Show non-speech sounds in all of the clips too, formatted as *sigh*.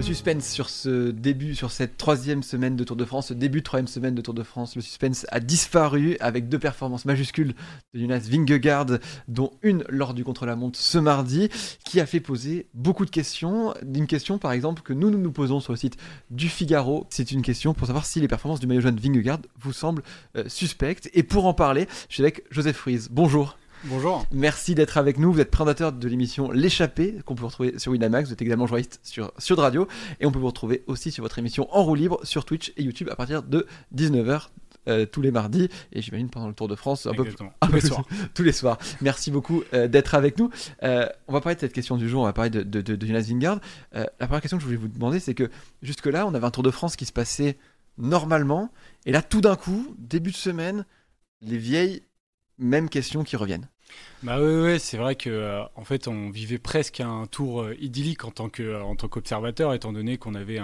Le suspense sur ce début, sur cette troisième semaine de Tour de France, ce début de troisième semaine de Tour de France, le suspense a disparu avec deux performances majuscules de Jonas Vingegaard, dont une lors du contre-la-montre ce mardi, qui a fait poser beaucoup de questions. Une question, par exemple, que nous nous, posons sur le site du Figaro. C'est une question pour savoir si les performances du maillot jaune Vingegaard vous semblent euh, suspectes. Et pour en parler, je suis avec Joseph Fries. Bonjour. Bonjour. Merci d'être avec nous. Vous êtes présentateur de l'émission L'échappée, qu'on peut retrouver sur Winamax. Vous êtes également journaliste sur Sud Radio. Et on peut vous retrouver aussi sur votre émission En roue libre sur Twitch et YouTube à partir de 19h. euh, tous les mardis et j'imagine pendant le Tour de France un peu, Exactement. Tous les plus- soirs. *laughs* tous les soirs. Merci beaucoup euh, d'être avec nous. Euh, on va parler de cette question du jour, on va parler de, de, de, de Jonas Vingegaard. Euh, la première question que je voulais vous demander, c'est que jusque-là, on avait un Tour de France qui se passait normalement, et là, tout d'un coup, début de semaine, les vieilles mêmes questions qui reviennent. Bah ouais, c'est vrai que euh, en fait on vivait presque un tour euh, idyllique en tant que euh, qu'observateur, étant donné qu'on avait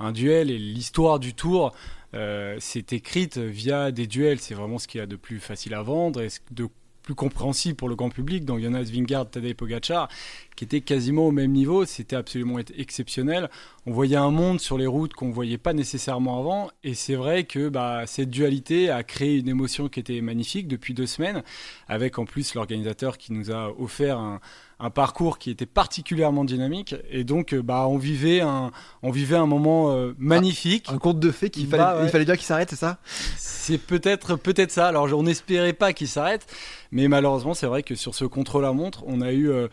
un, duel et l'histoire du tour euh, s'est écrite via des duels. C'est vraiment ce qu'il y a de plus facile à vendre et de plus compréhensible pour le grand public. Donc Jonas Vingegaard, Tadej Pogacar, qui étaient quasiment au même niveau, c'était absolument ex- exceptionnel. On voyait un monde sur les routes qu'on voyait pas nécessairement avant, et c'est vrai que bah, cette dualité a créé une émotion qui était magnifique depuis deux semaines, avec en plus l'organisateur qui nous a offert un, un parcours qui était particulièrement dynamique, et donc euh, bah, on vivait un, on vivait un moment euh, magnifique. Un conte de fées qu'il Bah fallait, ouais. il fallait dire qu'il s'arrête, c'est ça? C'est peut-être peut-être ça. Alors on n'espérait pas qu'il s'arrête, mais malheureusement c'est vrai que sur ce contre-la-montre, on a eu euh,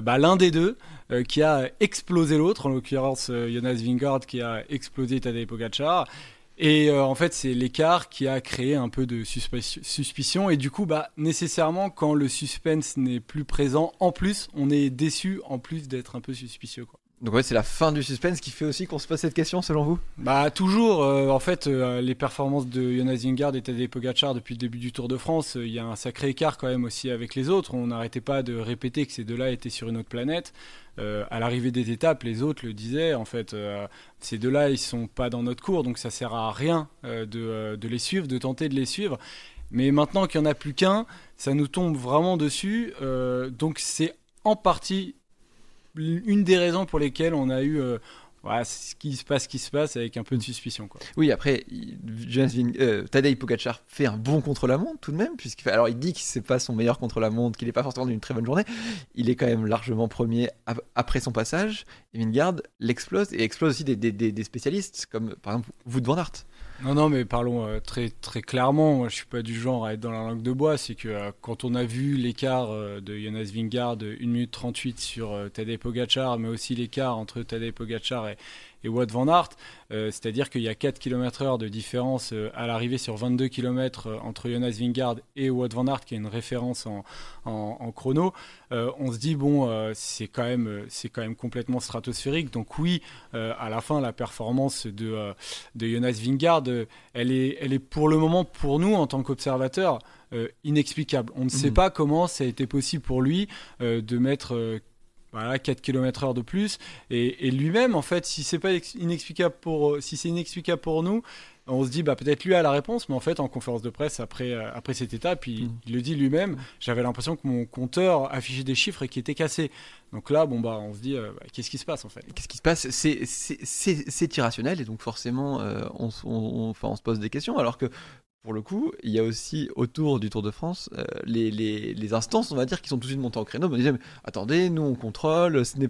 bah, l'un des deux euh, qui a explosé l'autre, en l'occurrence Jonas Vingegaard qui a explosé Tadej Pogacar. Et euh, en fait, c'est l'écart qui a créé un peu de suspi- suspicion. Et du coup, bah, nécessairement, quand le suspense n'est plus présent, en plus, on est déçu, en plus d'être un peu suspicieux. Quoi. Donc ouais, c'est la fin du suspense qui fait aussi qu'on se pose cette question, selon vous? Bah toujours, euh, en fait, euh, les performances de Jonas Vingegaard et Tadej Pogacar depuis le début du Tour de France, euh, il y a un sacré écart quand même aussi avec les autres. On n'arrêtait pas de répéter que ces deux-là étaient sur une autre planète. À l'arrivée des étapes, les autres le disaient. En fait, ces deux-là, ils sont pas dans notre cours, donc ça sert à rien de, de les suivre, de tenter de les suivre. Mais maintenant qu'il n'y en a plus qu'un, ça nous tombe vraiment dessus. Donc c'est en partie une des raisons pour lesquelles on a eu euh, ce qui se passe, ce qui se passe avec un peu de suspicion. Oui, après, euh, Tadej Pogacar fait un bon contre-la-montre tout de même, puisqu'il alors il dit que c'est pas son meilleur contre-la-montre, qu'il n'est pas forcément d'une très bonne journée. Il est quand même largement premier ap- après son passage. Et Vingegaard l'explose et explose aussi des, spécialistes comme par exemple Wout van Aert. Non, non, mais parlons euh, très, très clairement. Moi, je suis pas du genre à être dans la langue de bois. C'est que euh, quand on a vu l'écart euh, de Jonas Vingegaard de 1 minute 38 sur Tadej Pogacar, mais aussi l'écart entre Tadej Pogacar et, et Wout van Aert, c'est-à-dire qu'il y a 4 km heure de différence à l'arrivée sur 22 km entre Jonas Vingegaard et Wout van Aert, qui est une référence en, en, en chrono. On se dit bon, c'est quand même, quand même complètement stratosphérique. Donc oui, à la fin, la performance de de Jonas Vingegaard, elle est, elle est pour le moment, pour nous, en tant qu'observateurs, euh, inexplicable. On ne sait Mhm. pas comment ça a été possible pour lui euh, de mettre euh, voilà, 4 km heure de plus. Et, et lui-même, en fait, si c'est pas ex- inexplicable pour, si c'est inexplicable pour nous, on se dit bah peut-être lui a la réponse, mais en fait en conférence de presse après euh, après cette étape, il, Mhm. il le dit lui-même. J'avais l'impression que mon compteur affichait des chiffres et qui étaient cassés. Donc là, bon bah on se dit euh, bah, qu'est-ce qui se passe en fait? Qu'est-ce qui se passe? C'est- C'est c'est- c'est irrationnel et donc forcément euh, on, s- on- on- enfin, on se pose des questions alors que pour le coup, il y a aussi autour du Tour de France euh, les, les- les instances, on va dire, qui sont tout de suite montées en créneau. On disait, mais attendez, nous on contrôle, ce n'est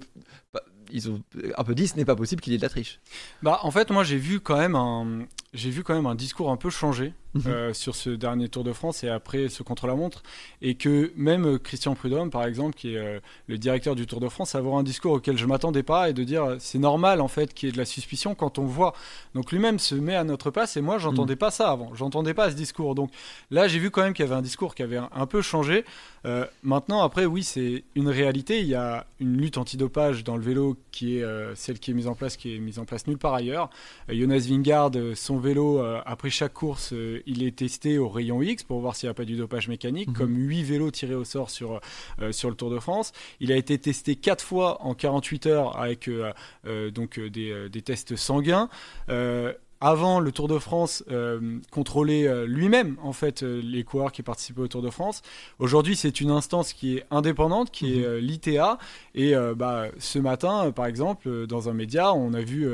pas... ils ont un peu dit, ce n'est pas possible qu'il y ait de la triche. Bah, en fait, moi, j'ai vu quand même un, j'ai vu quand même un discours un peu changé. Euh, sur ce dernier Tour de France et après ce contre-la-montre, et que même euh, Christian Prudhomme, par exemple, qui est euh, le directeur du Tour de France, a avoir un discours auquel je m'attendais pas et de dire c'est normal en fait qu'il y ait de la suspicion quand on voit. Donc lui-même se met à notre place et moi, j'entendais pas ça avant, j'entendais pas ce discours. Donc là, j'ai vu quand même qu'il y avait un discours qui avait un, un peu changé. Euh, maintenant, après, oui, c'est une réalité. Il y a une lutte antidopage dans le vélo qui est celle qui est mise en place, qui est mise en place nulle part ailleurs. Jonas Vingard, son vélo, après chaque course, il est testé au rayon X pour voir s'il n'y a pas du dopage mécanique, Mhm. comme 8 vélos tirés au sort sur, euh, sur le Tour de France. Il a été testé 4 fois en 48 heures avec euh, euh, donc, des, des tests sanguins. Avant le Tour de France euh, contrôlait euh, lui-même en fait euh, les coureurs qui participaient au Tour de France. Aujourd'hui, c'est une instance qui est indépendante, qui est l'ITA. Et bah, ce matin, par exemple, dans un média, on a vu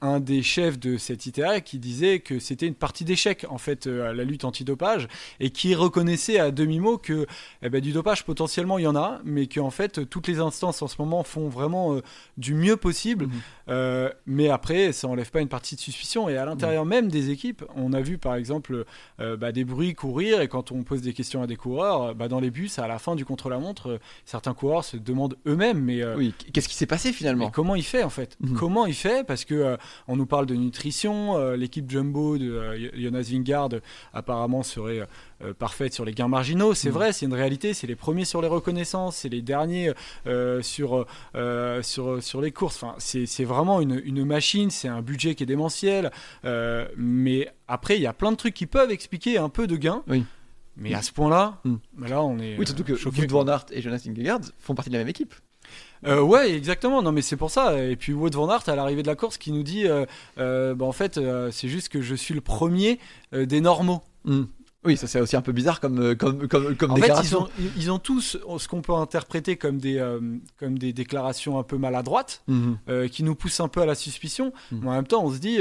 un des chefs de cette ITA qui disait que c'était une partie d'échec en fait à la lutte antidopage et qui reconnaissait à demi-mot que eh ben, du dopage potentiellement il y en a, mais qu'en fait toutes les instances en ce moment font vraiment du mieux possible. Mhm. mais après, ça enlève pas une partie de suspicion et à l'intérieur même des équipes, on a vu par exemple euh, bah, des bruits courir. Et quand on pose des questions à des coureurs, bah, dans les bus, à la fin du contre-la-montre, euh, certains coureurs se demandent eux-mêmes mais euh, oui, qu'est-ce qui s'est passé finalement Comment il fait en fait mhm. Comment il fait Parce que on nous parle de nutrition, l'équipe Jumbo de Jonas Vingard apparemment serait parfaite sur les gains marginaux. C'est mhm. vrai, c'est une réalité. C'est les premiers sur les reconnaissances, c'est les derniers sur, sur, sur les courses. Enfin, c'est vraiment une, une machine, c'est un budget qui est démentiel. Euh, mais après, il y a plein de trucs qui peuvent expliquer un peu de gain. Oui. Mais à ce point-là, hmm. bah là, on est. Oui, surtout que Wood Van Aert et Jonas Vingegaard font partie de la même équipe. Euh, ouais, exactement. Non, mais c'est pour ça. Et puis Wood Van Aert, à l'arrivée de la course, qui nous dit, euh, bah, en fait, c'est juste que je suis le premier des normaux. Hmm. Oui, ça c'est aussi un peu bizarre comme euh, comme comme, comme en Fait, ils ont, ils ont tous ce qu'on peut interpréter comme des euh, comme des déclarations un peu maladroites, mhm. euh, qui nous poussent un peu à la suspicion. Mhm. Mais en même temps, on se dit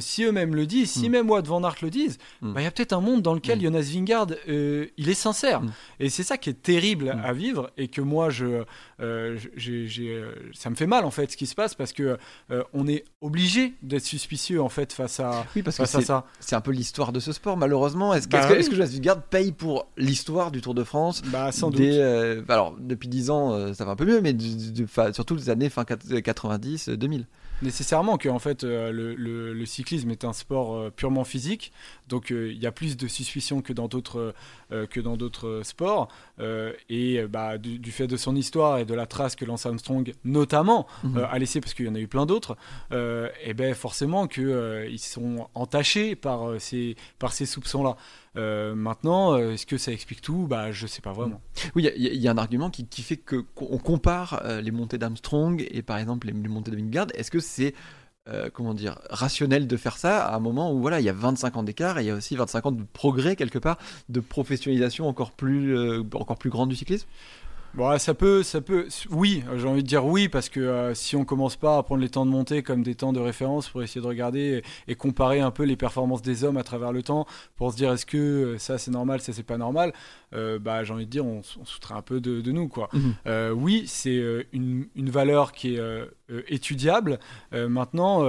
si eux-mêmes le disent, si mhm. même Wout van Aert le disent, bah, il y a peut-être un monde dans lequel Jonas Vingard il est sincère. Et c'est ça qui est terrible à vivre et que moi je ça me fait mal en fait ce qui se passe parce que on est obligé d'être suspicieux en fait face à oui parce que ça. C'est un peu l'histoire de ce sport malheureusement. Est-ce bah, est-ce que Jonas Vingegaard paye pour l'histoire du Tour de France Bah, sans doute. Euh, alors, depuis 10 ans, euh, ça va un peu mieux, mais surtout les années fin 90, 2000 nécessairement que en fait euh, le, cyclisme est un sport purement physique donc il y a plus de suspicions que dans d'autres que dans d'autres sports et bah, du, fait de son histoire et de la trace que Lance Armstrong notamment mhm. a laissé parce qu'il y en a eu plein d'autres et ben forcément que ils sont entachés par ces par ces soupçons là euh, maintenant, euh, est-ce que ça explique tout? Bah, je sais pas vraiment. Oui, il y, a un argument qui, fait que qu'on compare euh, les montées d'Armstrong et par exemple les, montées de Wingard. Est-ce que c'est comment dire rationnel de faire ça à un moment où voilà il y a 25 ans d'écart et il y a aussi 25 ans de progrès quelque part de professionnalisation encore plus encore plus grande du cyclisme? Bon, ça peut, ça peut. Oui, j'ai envie de dire oui parce que euh, si on commence pas à prendre les temps de montée comme des temps de référence pour essayer de regarder et, comparer un peu les performances des hommes à travers le temps pour se dire est-ce que euh, ça c'est normal, ça c'est pas normal, euh, bah j'ai envie de dire on, on soutrait un peu de, nous quoi. Mhm. oui, c'est une, une, valeur qui est étudiable. maintenant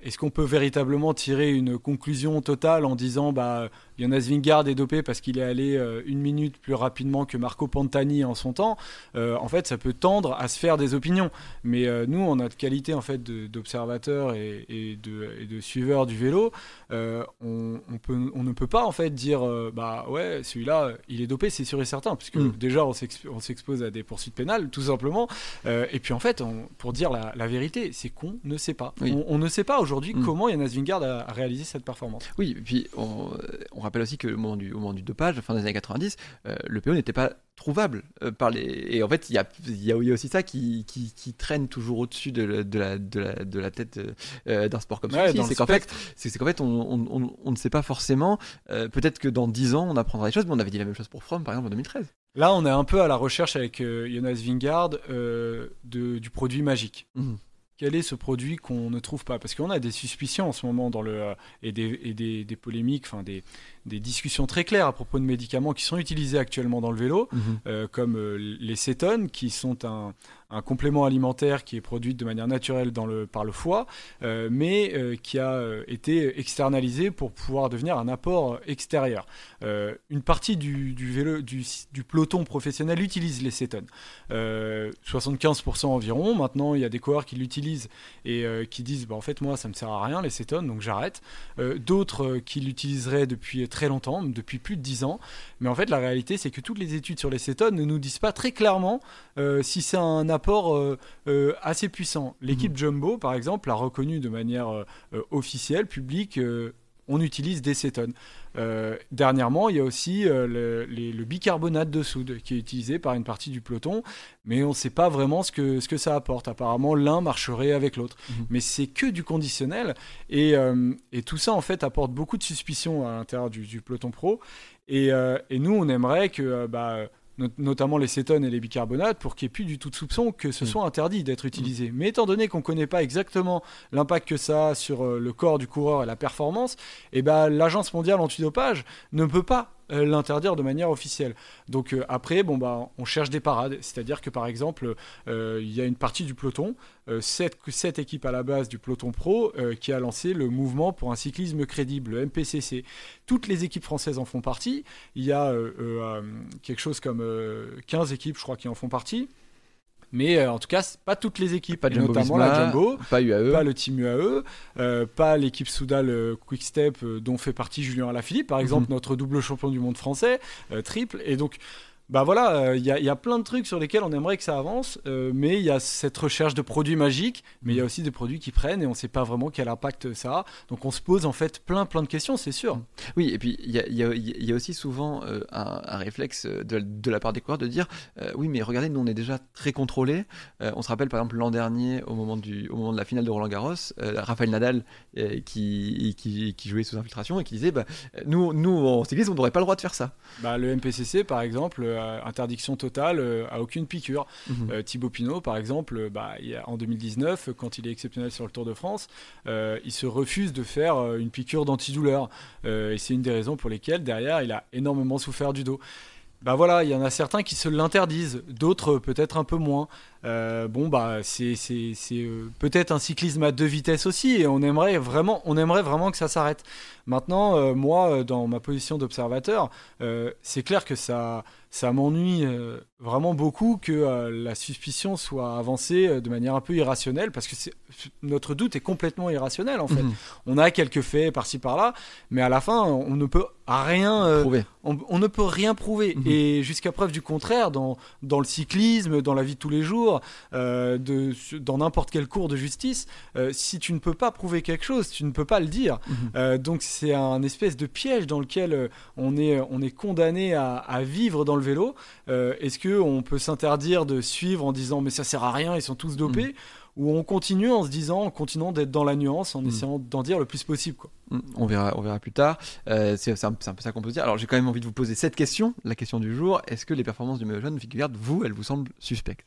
est-ce qu'on peut véritablement tirer une conclusion totale en disant bah Jonas Vingard est dopé parce qu'il est allé euh, une minute plus rapidement que Marco Pantani en son temps euh, En fait, ça peut tendre à se faire des opinions. Mais euh, nous, en notre qualité en fait d'observateurs et, et, de, et, de, suiveurs du vélo, on, on, peut, on, ne peut pas en fait dire bah ouais celui-là il est dopé, c'est sûr et certain, puisque mm. déjà on s'expose à des poursuites pénales tout simplement. et puis en fait, pour dire la, vérité, c'est qu'on ne sait pas. On, ne sait pas aujourd'hui mm. comment Jonas Vingard a, réalisé cette performance. Oui, et puis on, on rappelle aussi que au moment du, au moment du dopage, fin des années 90, euh, le PO n'était pas trouvable euh, par les. Et en fait, il y a, y a, aussi ça qui, qui, qui traîne toujours au-dessus de, de, la, de, la, de la tête euh, d'un sport comme ça. C'est qu'en fait, c'est qu'en fait, on, on, on, ne sait pas forcément. Peut-être que dans 10 ans, on apprendra des choses, mais on avait dit la même chose pour From, par exemple, en 2013. Là, on est un peu à la recherche avec Jonas Vingard de, du produit magique. Mmh quel est ce produit qu'on ne trouve pas? Parce qu'on a des suspicions en ce moment dans le, et, des, et des, des polémiques, enfin des, des, discussions très claires à propos de médicaments qui sont utilisés actuellement dans le vélo, mhm. euh, comme euh, les cétones, qui sont un, un complément alimentaire qui est produit de manière naturelle dans le, par le foie, euh, mais qui a été externalisé pour pouvoir devenir un apport extérieur. une partie du, du, vélo, du, du, peloton professionnel utilise les cétones. 75% environ. Maintenant, il y a des coureurs qui l'utilisent et qui disent bah, en fait, moi, ça ne me sert à rien les cétones, donc j'arrête. D'autres qui l'utiliseraient depuis très longtemps, depuis plus de 10 ans. Mais en fait, la réalité, c'est que toutes les études sur les cétones ne nous disent pas très clairement si c'est un apport euh, euh, assez puissant. L'équipe mhm. Jumbo, par exemple, a reconnu de manière euh, officielle, publique, on utilise des cétones. Euh, dernièrement, il y a aussi euh, le, les- le bicarbonate de soude qui est utilisé par une partie du peloton, mais on ne sait pas vraiment ce que, ce que ça apporte. Apparemment, l'un marcherait avec l'autre. Mhm. Mais c'est que du conditionnel, et, euh, et tout ça, en fait, apporte beaucoup de suspicion à l'intérieur du, du peloton pro. Et, et nous, on aimerait que, bah, not- notamment les cétones et les bicarbonates, pour qu'il n'y ait plus du tout de soupçon que ce Mm. soit interdit d'être utilisé. Mais étant donné qu'on ne connaît pas exactement l'impact que ça a sur euh, le corps du coureur et la performance, et ben l'Agence mondiale antidopage ne peut pas l'interdire de manière officielle. Donc euh, après, bon bah, on cherche des parades, c'est-à-dire que par exemple, euh, il y a une partie du peloton, euh, cette, cette équipe à la base du peloton pro, euh, qui a lancé le mouvement pour un cyclisme crédible, le MPCC. Toutes les équipes françaises en font partie. Il y a euh, euh, euh, quelque chose comme euh, 15 équipes, je crois, qui en font partie. Mais euh, en tout cas, pas toutes les équipes, Pas Jumbo notamment Visma, la Jumbo Pas UAE. pas le team UAE, euh, pas l'équipe Soudal euh, Quick Step dont fait partie Julien Alaphilippe, par exemple, Mhm. notre double champion du monde français, triple. Et donc, bah voilà, euh, il y, a- il y a plein de trucs sur lesquels on aimerait que ça avance, euh, mais il y a cette recherche de produits magiques, mais il y a aussi des produits qui prennent et on ne sait pas vraiment quel impact ça a. Donc on se pose en fait plein plein de questions, c'est sûr. Oui, et puis il y a, y y aussi souvent euh, un, un réflexe de, de la part des coureurs de dire euh, oui, mais regardez, nous on est déjà très contrôlés. Euh, on se rappelle par exemple l'an dernier, au moment, du, au moment de la finale de Roland Garros, euh, Raphaël Nadal euh, qui, qui, qui jouait sous infiltration et qui disait bah, nous, nous en cyclisme, on n'aurait pas le droit de faire ça. Bah, le MPCC par exemple, euh, interdiction totale euh, à aucune piqûre. Mhm. Euh, Thibaut Pinot, par exemple, euh, bah, en 2019, euh, quand il est exceptionnel sur le Tour de France, euh, il se refuse de faire euh, une piqûre d'antidouleur. Euh, et c'est une des raisons pour lesquelles, derrière, il a énormément souffert du dos. Bah voilà, il y en a certains qui se l'interdisent, d'autres euh, peut-être un peu moins. Euh, bon bah c'est euh, peut-être un cyclisme à deux vitesses aussi et on aimerait vraiment on aimerait vraiment que ça s'arrête. Maintenant euh, moi dans ma position d'observateur c'est clair que ça ça m'ennuie vraiment beaucoup que la suspicion soit avancée de manière un peu irrationnelle parce que notre doute est complètement irrationnel en fait. Mhm. On a quelques faits par-ci par-là mais à la fin on ne peut rien on, on ne peut rien prouver. Mhm. Et jusqu'à preuve du contraire, dans, dans le cyclisme, dans la vie de tous les jours, euh, de, dans n'importe quel cours de justice, euh, si tu ne peux pas prouver quelque chose, tu ne peux pas le dire. Mhm. Euh, donc c'est un espèce de piège dans lequel on est, on est condamné à, à vivre dans le vélo. Est-ce que on peut s'interdire de suivre en disant mais ça sert à rien, ils sont tous dopés? Ou on continue en se disant, en continuant d'être dans la nuance, en Mhm. essayant d'en dire le plus possible. Quoi. Mm, On verra, on verra plus tard. Euh, c'est un, peu ça qu'on peut dire. Alors j'ai quand même envie de vous poser cette question, la question du jour. Est-ce que les performances du maillot jaune, Vingegaard, vous, elles vous semblent suspectes?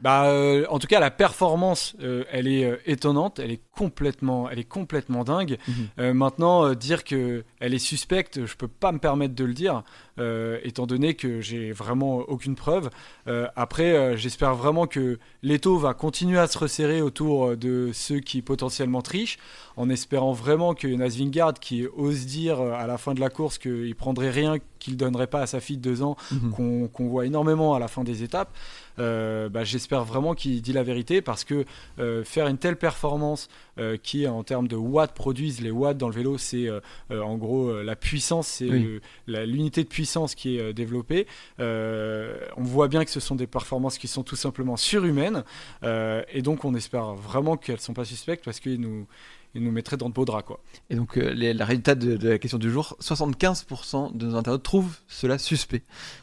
Bah, euh, en tout cas, la performance, euh, elle est euh, étonnante, elle est complètement, elle est complètement dingue. Mhm. Maintenant, dire que elle est suspecte, je peux pas me permettre de le dire, étant donné que j'ai vraiment aucune preuve. Après, j'espère vraiment que l'étau va continuer à se resserrer autour de ceux qui potentiellement trichent, en espérant vraiment que Jonas Vingegaard, qui ose dire à la fin de la course qu'il prendrait rien qu'il donnerait pas à sa fille de deux ans, Mhm. qu'on voit énormément à la fin des étapes, bah, j'espère vraiment qu'il dit la vérité parce que euh, faire une telle performance euh, qui en termes de watts produisent les watts dans le vélo c'est euh, en gros la puissance c'est Oui. l'unité de puissance qui est développée on voit bien que ce sont des performances qui sont tout simplement surhumaines et donc on espère vraiment qu'elles sont pas suspectes parce qu'ils nous ils nous mettraient dans de beaux draps quoi Et donc, euh, les, la résultat de, de la question du jour 75% de nos internautes trouvent cela suspect.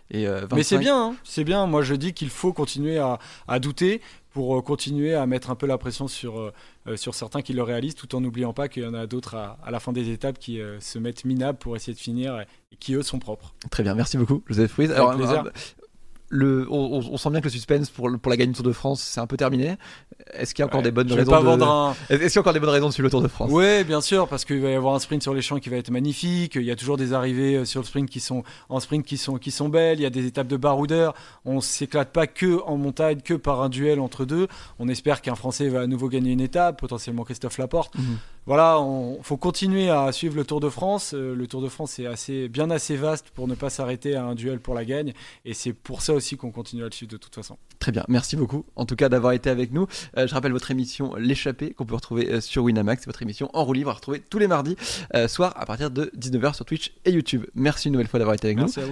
Et, euh, Mais c'est 25 bien, hein, c'est bien. Moi, je dis qu'il faut continuer à, à douter pour euh, continuer à mettre un peu la pression sur, euh, sur certains qui le réalisent, tout en n'oubliant pas qu'il y en a d'autres à, à la fin des étapes qui euh, se mettent minables pour essayer de finir et, et qui, eux, sont propres. Très bien, merci beaucoup, Joseph Ruiz. Avec plaisir. Le, on, sent bien que le suspense pour, la gagne du Tour de France, c'est un peu terminé. Est-ce qu'il y a encore Ouais, des bonnes raisons de- un, Est-ce qu'il y a encore des bonnes raisons de suivre le Tour de France? Oui, bien sûr, parce qu'il va y avoir un sprint sur les champs qui va être magnifique. Il y a toujours des arrivées euh, sur le sprint qui sont en sprint qui sont qui sont belles. Il y a des étapes de baroudeur. On s'éclate pas que en montagne, que par un duel entre deux. On espère qu'un Français va à nouveau gagner une étape, potentiellement Christophe Laporte. Mhm. Voilà, on faut continuer à suivre le Tour de France. Euh, Le Tour de France est assez bien assez vaste pour ne pas s'arrêter à un duel pour la gagne. Et c'est pour ça aussi qu'on continue à le suivre de toute façon. Très bien, merci beaucoup en tout cas d'avoir été avec nous. Euh, je rappelle votre émission L'échappée qu'on peut retrouver euh, sur Winamax, c'est votre émission en roue libre à retrouver tous les mardis soir à partir de 19h sur Twitch et YouTube. Merci une nouvelle fois d'avoir été avec nous. Merci à vous.